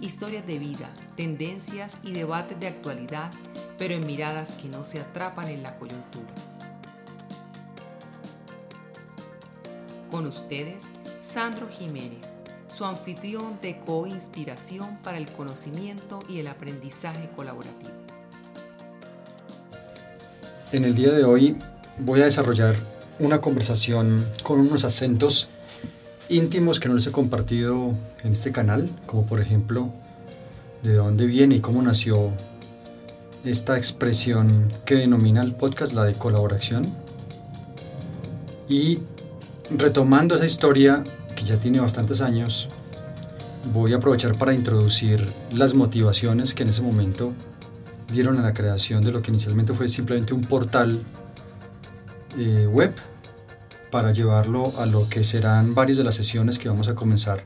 historias de vida, tendencias y debates de actualidad, pero en miradas que no se atrapan en la coyuntura. Con ustedes, Sandro Jiménez, su anfitrión de co-inspiración para el conocimiento y el aprendizaje colaborativo. En el día de hoy voy a desarrollar una conversación con unos acentos íntimos que no les he compartido en este canal, como por ejemplo de dónde viene y cómo nació esta expresión que denomina el podcast la de colaboración. Y retomando esa historia que ya tiene bastantes años, voy a aprovechar para introducir las motivaciones que en ese momento dieron a la creación de lo que inicialmente fue simplemente un portal eh, web para llevarlo a lo que serán varias de las sesiones que vamos a comenzar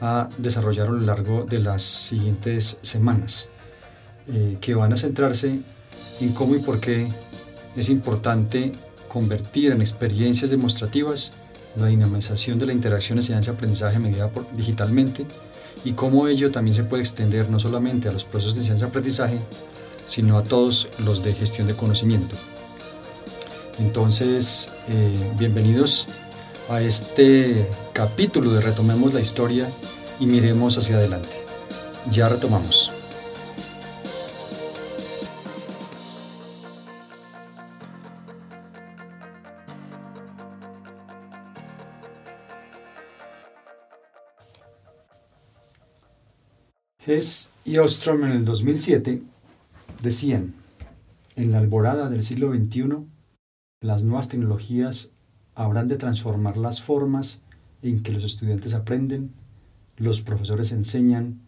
a desarrollar a lo largo de las siguientes semanas, eh, que van a centrarse en cómo y por qué es importante convertir en experiencias demostrativas la dinamización de la interacción enseñanza-aprendizaje medida digitalmente y cómo ello también se puede extender no solamente a los procesos de enseñanza-aprendizaje, sino a todos los de gestión de conocimiento. Entonces, eh, bienvenidos a este capítulo de Retomemos la Historia y miremos hacia adelante. Ya retomamos. Hess y Ostrom en el 2007 decían, en la alborada del siglo XXI, las nuevas tecnologías habrán de transformar las formas en que los estudiantes aprenden, los profesores enseñan,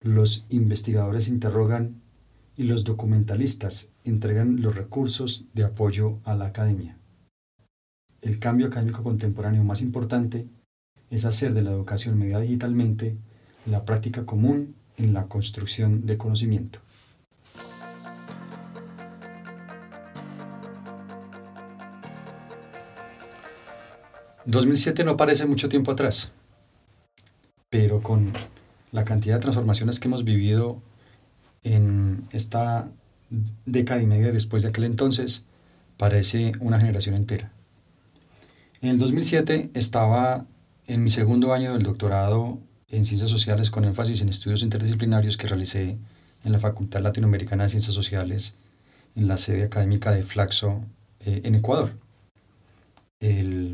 los investigadores interrogan y los documentalistas entregan los recursos de apoyo a la academia. El cambio académico contemporáneo más importante es hacer de la educación media digitalmente la práctica común en la construcción de conocimiento. 2007 no parece mucho tiempo atrás, pero con la cantidad de transformaciones que hemos vivido en esta década y media después de aquel entonces, parece una generación entera. En el 2007 estaba en mi segundo año del doctorado en Ciencias Sociales con énfasis en estudios interdisciplinarios que realicé en la Facultad Latinoamericana de Ciencias Sociales en la sede académica de Flaxo eh, en Ecuador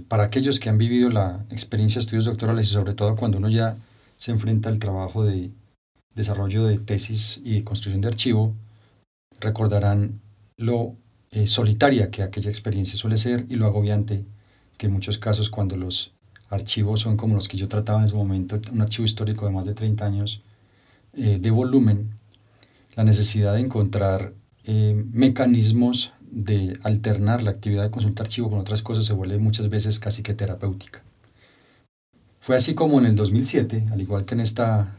para aquellos que han vivido la experiencia de estudios doctorales y sobre todo cuando uno ya se enfrenta al trabajo de desarrollo de tesis y de construcción de archivo, recordarán lo eh, solitaria que aquella experiencia suele ser y lo agobiante que en muchos casos cuando los archivos son como los que yo trataba en ese momento, un archivo histórico de más de 30 años eh, de volumen, la necesidad de encontrar eh, mecanismos de alternar la actividad de consulta archivo con otras cosas se vuelve muchas veces casi que terapéutica. Fue así como en el 2007, al igual que en esta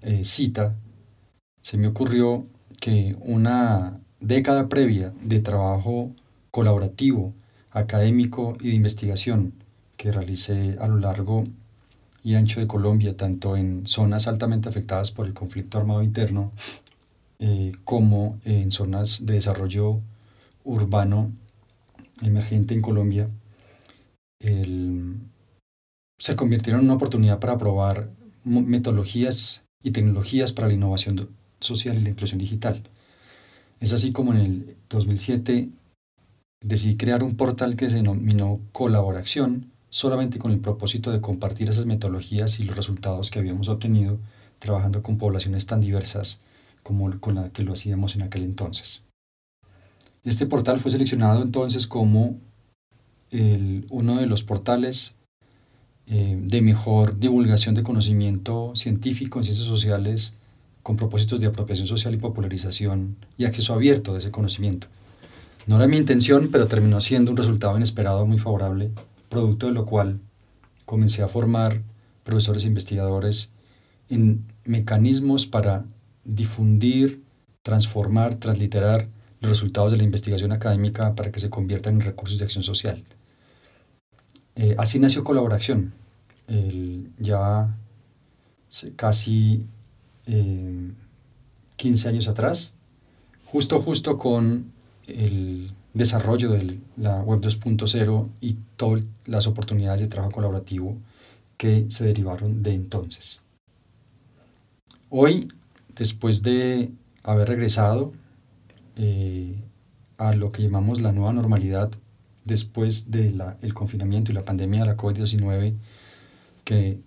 eh, cita, se me ocurrió que una década previa de trabajo colaborativo, académico y de investigación que realicé a lo largo y ancho de Colombia, tanto en zonas altamente afectadas por el conflicto armado interno eh, como en zonas de desarrollo urbano emergente en Colombia, se convirtieron en una oportunidad para probar metodologías y tecnologías para la innovación social y la inclusión digital. Es así como en el 2007 decidí crear un portal que se denominó Colaboración, solamente con el propósito de compartir esas metodologías y los resultados que habíamos obtenido trabajando con poblaciones tan diversas como con la que lo hacíamos en aquel entonces. Este portal fue seleccionado entonces como uno de los portales eh, de mejor divulgación de conocimiento científico en ciencias sociales con propósitos de apropiación social y popularización y acceso abierto de ese conocimiento. No era mi intención, pero terminó siendo un resultado inesperado muy favorable, producto de lo cual comencé a formar profesores e investigadores en mecanismos para difundir, transformar, transliterar los resultados de la investigación académica para que se conviertan en recursos de acción social. Eh, así nació Colaboración, ya casi 15 eh, años atrás, justo justo con el desarrollo de la Web 2.0 y todas las oportunidades de trabajo colaborativo que se derivaron de entonces. Hoy, después de haber regresado eh, a lo que llamamos la nueva normalidad después del confinamiento y la pandemia de la COVID-19, que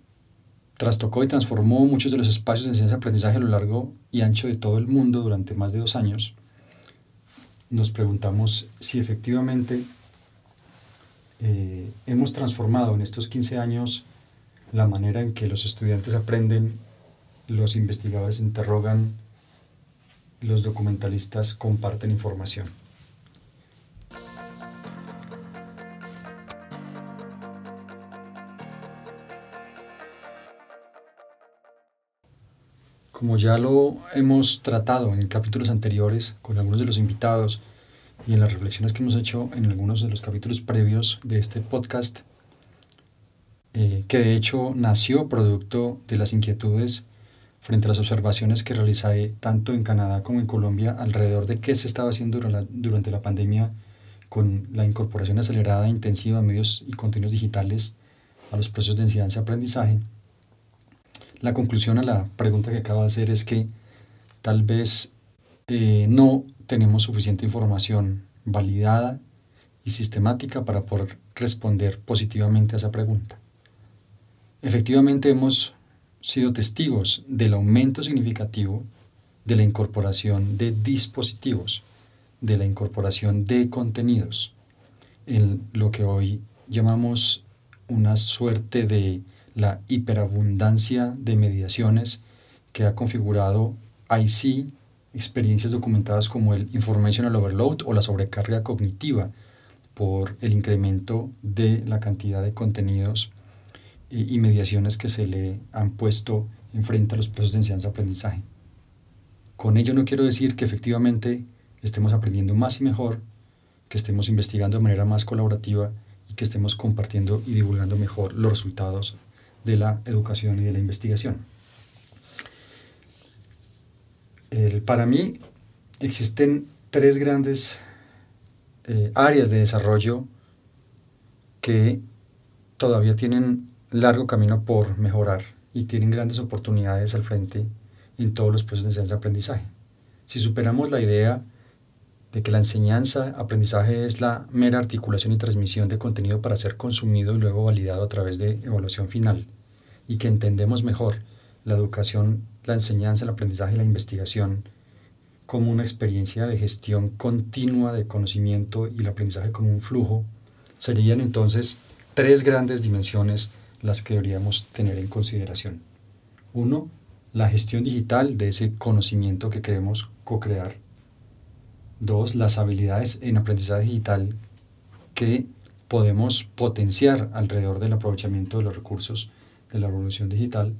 trastocó y transformó muchos de los espacios de enseñanza y aprendizaje a lo largo y ancho de todo el mundo durante más de dos años, nos preguntamos si efectivamente eh, hemos transformado en estos 15 años la manera en que los estudiantes aprenden, los investigadores interrogan, los documentalistas comparten información. Como ya lo hemos tratado en capítulos anteriores con algunos de los invitados y en las reflexiones que hemos hecho en algunos de los capítulos previos de este podcast, eh, que de hecho nació producto de las inquietudes frente a las observaciones que realicé tanto en Canadá como en Colombia alrededor de qué se estaba haciendo durante la pandemia con la incorporación acelerada e intensiva de medios y contenidos digitales a los procesos de enseñanza-aprendizaje. La conclusión a la pregunta que acabo de hacer es que tal vez eh, no tenemos suficiente información validada y sistemática para poder responder positivamente a esa pregunta. Efectivamente hemos sido testigos del aumento significativo de la incorporación de dispositivos, de la incorporación de contenidos, en lo que hoy llamamos una suerte de la hiperabundancia de mediaciones que ha configurado IC, experiencias documentadas como el informational overload o la sobrecarga cognitiva por el incremento de la cantidad de contenidos y mediaciones que se le han puesto enfrente a los procesos de enseñanza-aprendizaje. Con ello no quiero decir que efectivamente estemos aprendiendo más y mejor, que estemos investigando de manera más colaborativa y que estemos compartiendo y divulgando mejor los resultados de la educación y de la investigación. para mí existen tres grandes eh, áreas de desarrollo que todavía tienen largo camino por mejorar y tienen grandes oportunidades al frente en todos los procesos de enseñanza-aprendizaje. Si superamos la idea de que la enseñanza-aprendizaje es la mera articulación y transmisión de contenido para ser consumido y luego validado a través de evaluación final, y que entendemos mejor la educación, la enseñanza, el aprendizaje y la investigación como una experiencia de gestión continua de conocimiento y el aprendizaje como un flujo, serían entonces tres grandes dimensiones las que deberíamos tener en consideración. Uno, la gestión digital de ese conocimiento que queremos co-crear. Dos, las habilidades en aprendizaje digital que podemos potenciar alrededor del aprovechamiento de los recursos de la revolución digital.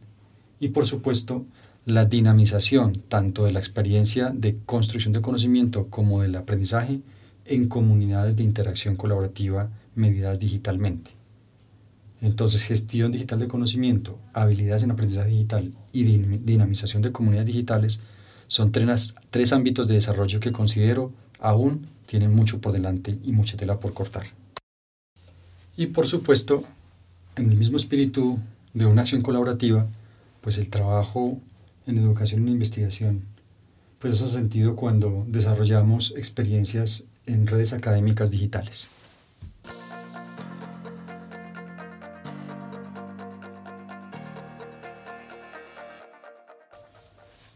Y por supuesto, la dinamización tanto de la experiencia de construcción de conocimiento como del aprendizaje en comunidades de interacción colaborativa medidas digitalmente. Entonces, gestión digital de conocimiento, habilidades en aprendizaje digital y dinamización de comunidades digitales son tres, tres ámbitos de desarrollo que considero aún tienen mucho por delante y mucha tela por cortar. Y por supuesto, en el mismo espíritu de una acción colaborativa, pues el trabajo en educación e investigación, pues hace sentido cuando desarrollamos experiencias en redes académicas digitales.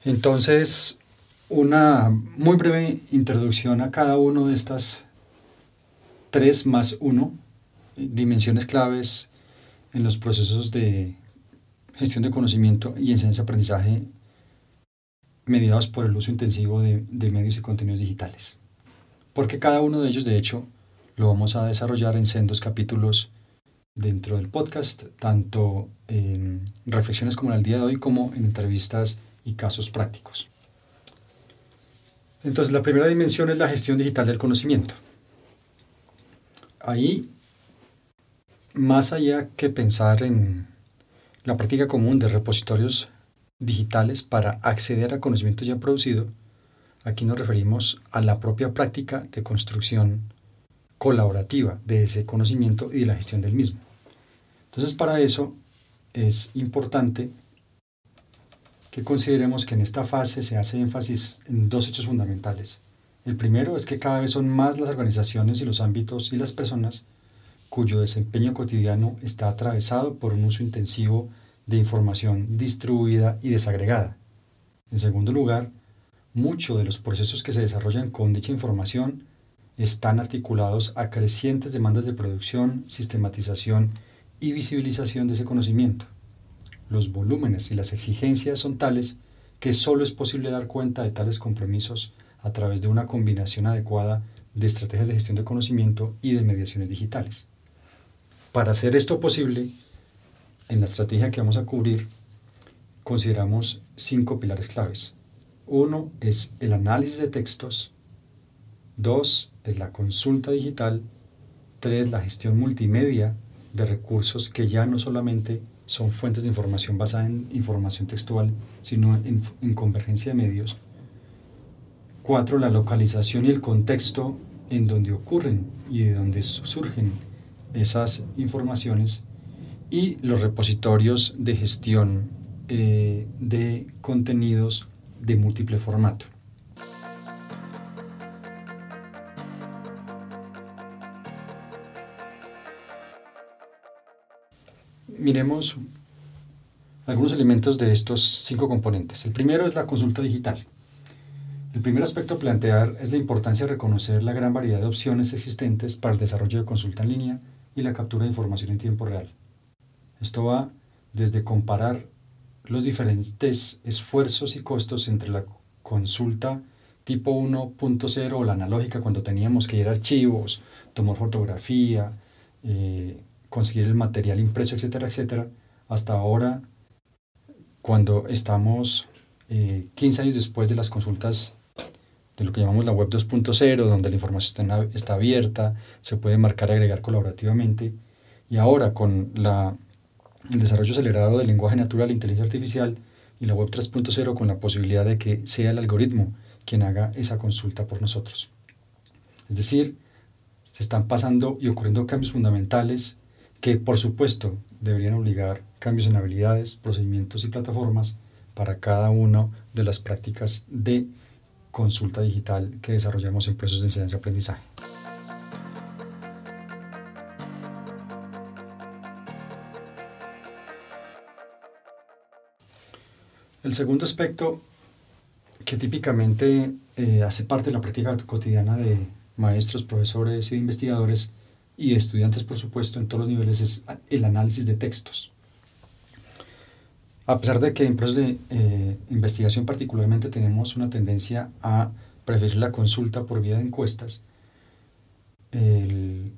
Entonces, una muy breve introducción a cada uno de estas tres más uno dimensiones claves en los procesos de gestión de conocimiento y enseñanza-aprendizaje mediados por el uso intensivo de, medios y contenidos digitales. porque cada uno de ellos, de hecho, lo vamos a desarrollar en sendos capítulos dentro del podcast, tanto en reflexiones como en el día de hoy, como en entrevistas y casos prácticos. Entonces, la primera dimensión es la gestión digital del conocimiento. Ahí, más allá que pensar en la práctica común de repositorios digitales para acceder a conocimiento ya producido, aquí nos referimos a la propia práctica de construcción colaborativa de ese conocimiento y de la gestión del mismo. Entonces, para eso es importante que consideremos que en esta fase se hace énfasis en dos hechos fundamentales. El primero es que cada vez son más las organizaciones y los ámbitos y las personas cuyo desempeño cotidiano está atravesado por un uso intensivo de información distribuida y desagregada. En segundo lugar, muchos de los procesos que se desarrollan con dicha información están articulados a crecientes demandas de producción, sistematización y visibilización de ese conocimiento los volúmenes y las exigencias son tales que solo es posible dar cuenta de tales compromisos a través de una combinación adecuada de estrategias de gestión de conocimiento y de mediaciones digitales. Para hacer esto posible, en la estrategia que vamos a cubrir, consideramos cinco pilares claves. Uno es el análisis de textos, dos es la consulta digital, tres la gestión multimedia de recursos que ya no solamente son fuentes de información basada en información textual, sino en, convergencia de medios. Cuatro, la localización y el contexto en donde ocurren y de donde surgen esas informaciones. Y los repositorios de gestión eh, de contenidos de múltiple formato. Miremos algunos elementos de estos cinco componentes. El primero es la consulta digital. El primer aspecto a plantear es la importancia de reconocer la gran variedad de opciones existentes para el desarrollo de consulta en línea y la captura de información en tiempo real. Esto va desde comparar los diferentes esfuerzos y costos entre la consulta tipo 1.0 o la analógica cuando teníamos que ir a archivos, tomar fotografía, eh, conseguir el material impreso, etcétera, etcétera, hasta ahora, cuando estamos 15 eh, años después de las consultas de lo que llamamos la web 2.0, donde la información está, está, abierta, se puede marcar y agregar colaborativamente, y ahora con la, el desarrollo acelerado del lenguaje natural e inteligencia artificial y la web 3.0 con la posibilidad de que sea el algoritmo quien haga esa consulta por nosotros. Es decir, se están pasando y ocurriendo cambios fundamentales que por supuesto deberían obligar cambios en habilidades, procedimientos y plataformas para cada una de las prácticas de consulta digital que desarrollamos en procesos de enseñanza y aprendizaje. El segundo aspecto que típicamente eh, hace parte de la práctica cotidiana de maestros, profesores y investigadores y estudiantes, por supuesto, en todos los niveles, es el análisis de textos. A pesar de que en procesos de eh, investigación particularmente tenemos una tendencia a preferir la consulta por vía de encuestas,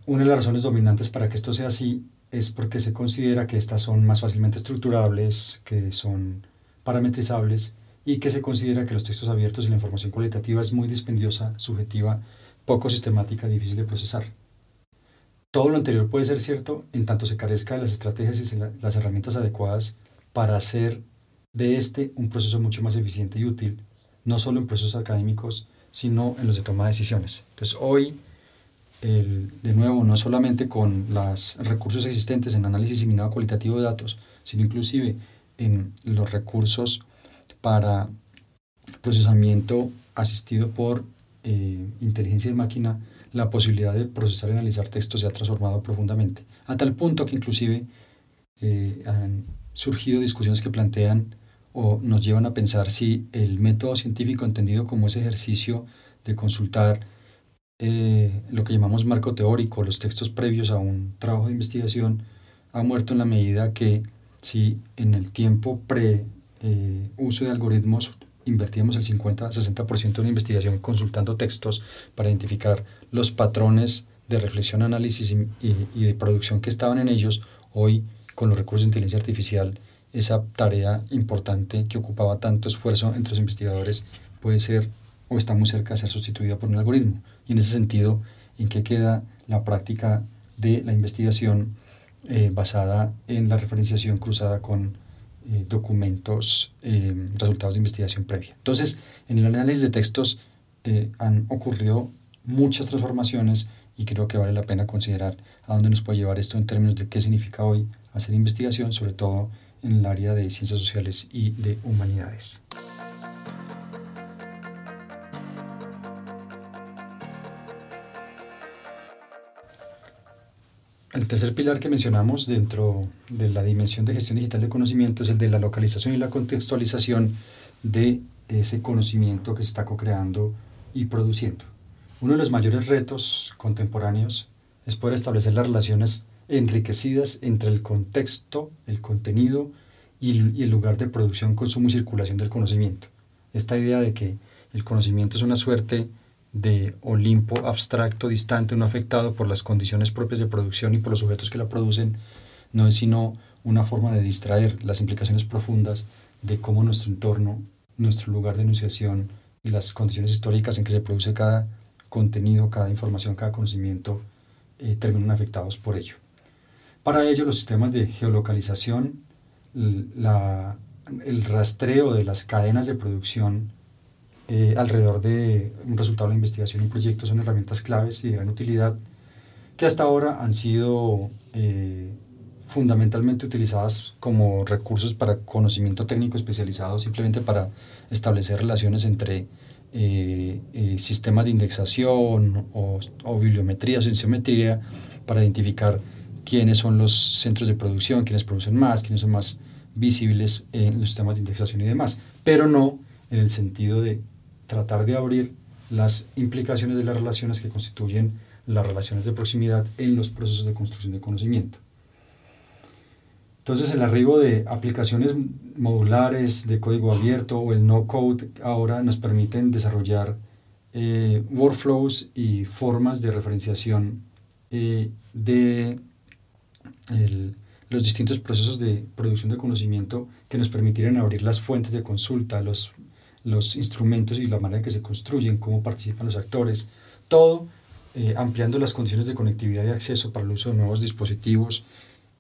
una de las razones dominantes para que esto sea así es porque se considera que estas son más fácilmente estructurables, que son parametrizables y que se considera que los textos abiertos y la información cualitativa es muy dispendiosa, subjetiva, poco sistemática, difícil de procesar. Todo lo anterior puede ser cierto en tanto se carezca de las estrategias y las herramientas adecuadas para hacer de este un proceso mucho más eficiente y útil, no solo en procesos académicos, sino en los de toma de decisiones. Entonces hoy, de nuevo, no solamente con los recursos existentes en análisis y minado cualitativo de datos, sino inclusive en los recursos para procesamiento asistido por eh, inteligencia de máquina, la posibilidad de procesar y analizar textos se ha transformado profundamente, a tal punto que inclusive eh, han surgido discusiones que plantean o nos llevan a pensar si el método científico entendido como ese ejercicio de consultar eh, lo que llamamos marco teórico, los textos previos a un trabajo de investigación, ha muerto en la medida que si en el tiempo pre-uso eh, de algoritmos invertíamos el 50-60% de una investigación consultando textos para identificar los patrones de reflexión, análisis y, de producción que estaban en ellos, hoy con los recursos de inteligencia artificial, esa tarea importante que ocupaba tanto esfuerzo entre los investigadores puede ser o está muy cerca de ser sustituida por un algoritmo. Y en ese sentido, ¿en qué queda la práctica de la investigación eh, basada en la referenciación cruzada con eh, documentos, eh, resultados de investigación previa? Entonces, en el análisis de textos han ocurrido muchas transformaciones y creo que vale la pena considerar a dónde nos puede llevar esto en términos de qué significa hoy hacer investigación, sobre todo en el área de ciencias sociales y de humanidades. El tercer pilar que mencionamos dentro de la dimensión de gestión digital de conocimiento es el de la localización y la contextualización de ese conocimiento que se está co-creando y produciendo. Uno de los mayores retos contemporáneos es poder establecer las relaciones enriquecidas entre el contexto, el contenido y, el lugar de producción, consumo y circulación del conocimiento. Esta idea de que el conocimiento es una suerte de Olimpo abstracto, distante, no afectado por las condiciones propias de producción y por los sujetos que la producen, no es sino una forma de distraer las implicaciones profundas de cómo nuestro entorno, nuestro lugar de enunciación y las condiciones históricas en que se produce cada contenido, cada información, cada conocimiento eh, terminan afectados por ello. Para ello, los sistemas de geolocalización, el rastreo de las cadenas de producción eh, alrededor de un resultado de la investigación y proyecto son herramientas claves y de gran utilidad que hasta ahora han sido eh, fundamentalmente utilizadas como recursos para conocimiento técnico especializado, simplemente para establecer relaciones entre eh, sistemas de indexación o, o bibliometría o sensiometría para identificar quiénes son los centros de producción, quiénes producen más, quiénes son más visibles en los sistemas de indexación y demás, pero no en el sentido de tratar de abrir las implicaciones de las relaciones que constituyen las relaciones de proximidad en los procesos de construcción de conocimiento. Entonces el arribo de aplicaciones modulares de código abierto o el no code ahora nos permiten desarrollar eh, workflows y formas de referenciación eh, de los distintos procesos de producción de conocimiento que nos permitirán abrir las fuentes de consulta, los, los instrumentos y la manera en que se construyen, cómo participan los actores, todo eh, ampliando las condiciones de conectividad y acceso para el uso de nuevos dispositivos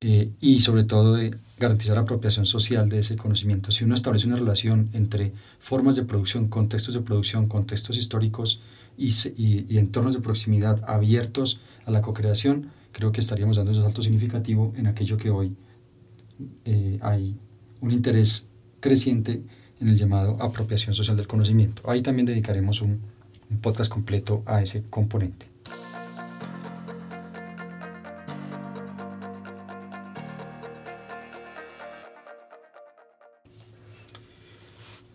eh, y sobre todo de garantizar apropiación social de ese conocimiento. Si uno establece una relación entre formas de producción, contextos de producción, contextos históricos y, y, entornos de proximidad abiertos a la co-creación, creo que estaríamos dando un salto significativo en aquello que hoy eh, hay un interés creciente en el llamado apropiación social del conocimiento. Ahí también dedicaremos un podcast completo a ese componente.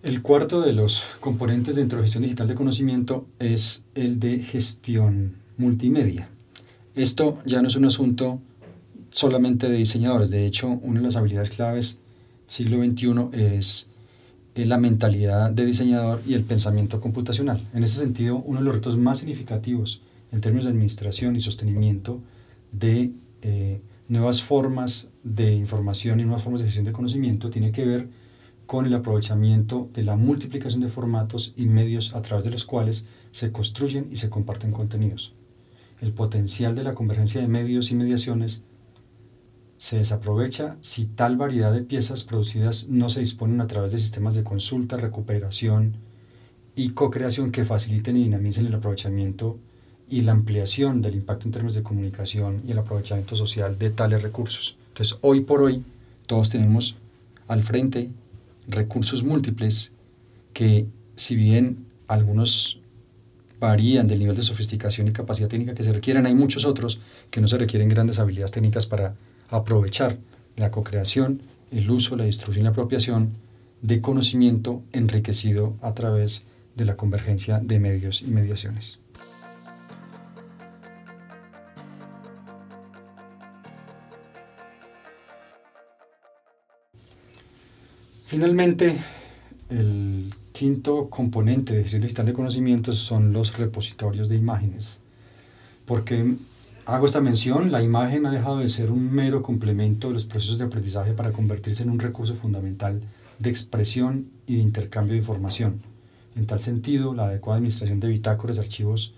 El cuarto de los componentes dentro de gestión digital de conocimiento es el de gestión multimedia. Esto ya no es un asunto solamente de diseñadores, de hecho una de las habilidades claves siglo XXI es la mentalidad de diseñador y el pensamiento computacional. En ese sentido, uno de los retos más significativos en términos de administración y sostenimiento de eh, nuevas formas de información y nuevas formas de gestión de conocimiento tiene que ver con el aprovechamiento de la multiplicación de formatos y medios a través de los cuales se construyen y se comparten contenidos. El potencial de la convergencia de medios y mediaciones se desaprovecha si tal variedad de piezas producidas no se disponen a través de sistemas de consulta, recuperación y co-creación que faciliten y dinamicen el aprovechamiento y la ampliación del impacto en términos de comunicación y el aprovechamiento social de tales recursos. Entonces, hoy por hoy, todos tenemos al frente recursos múltiples que si bien algunos varían del nivel de sofisticación y capacidad técnica que se requieren, hay muchos otros que no se requieren grandes habilidades técnicas para aprovechar la co-creación, el uso, la distribución y la apropiación de conocimiento enriquecido a través de la convergencia de medios y mediaciones. Finalmente, el quinto componente de gestión digital de conocimientos son los repositorios de imágenes. Porque hago esta mención, la imagen ha dejado de ser un mero complemento de los procesos de aprendizaje para convertirse en un recurso fundamental de expresión y de intercambio de información. En tal sentido, la adecuada administración de bitácoras, archivos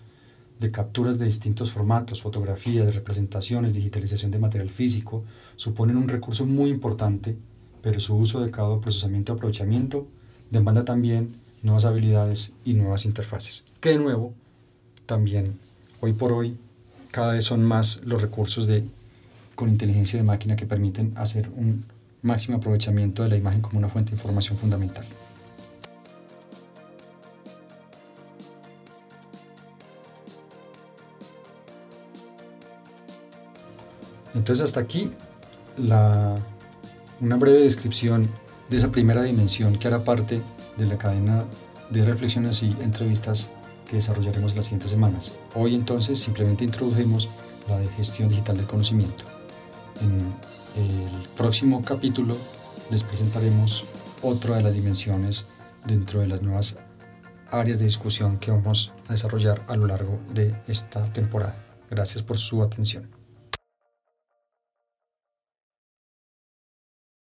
de capturas de distintos formatos, fotografías, representaciones, digitalización de material físico, suponen un recurso muy importante, pero su uso adecuado, procesamiento y aprovechamiento demanda también nuevas habilidades y nuevas interfaces. Que de nuevo, también hoy por hoy, cada vez son más los recursos de, con inteligencia de máquina que permiten hacer un máximo aprovechamiento de la imagen como una fuente de información fundamental. Entonces hasta aquí la, una breve descripción de esa primera dimensión que hará parte de la cadena de reflexiones y entrevistas que desarrollaremos las siguientes semanas. Hoy entonces simplemente introdujimos la de gestión digital del conocimiento. En el próximo capítulo les presentaremos otra de las dimensiones dentro de las nuevas áreas de discusión que vamos a desarrollar a lo largo de esta temporada. Gracias por su atención.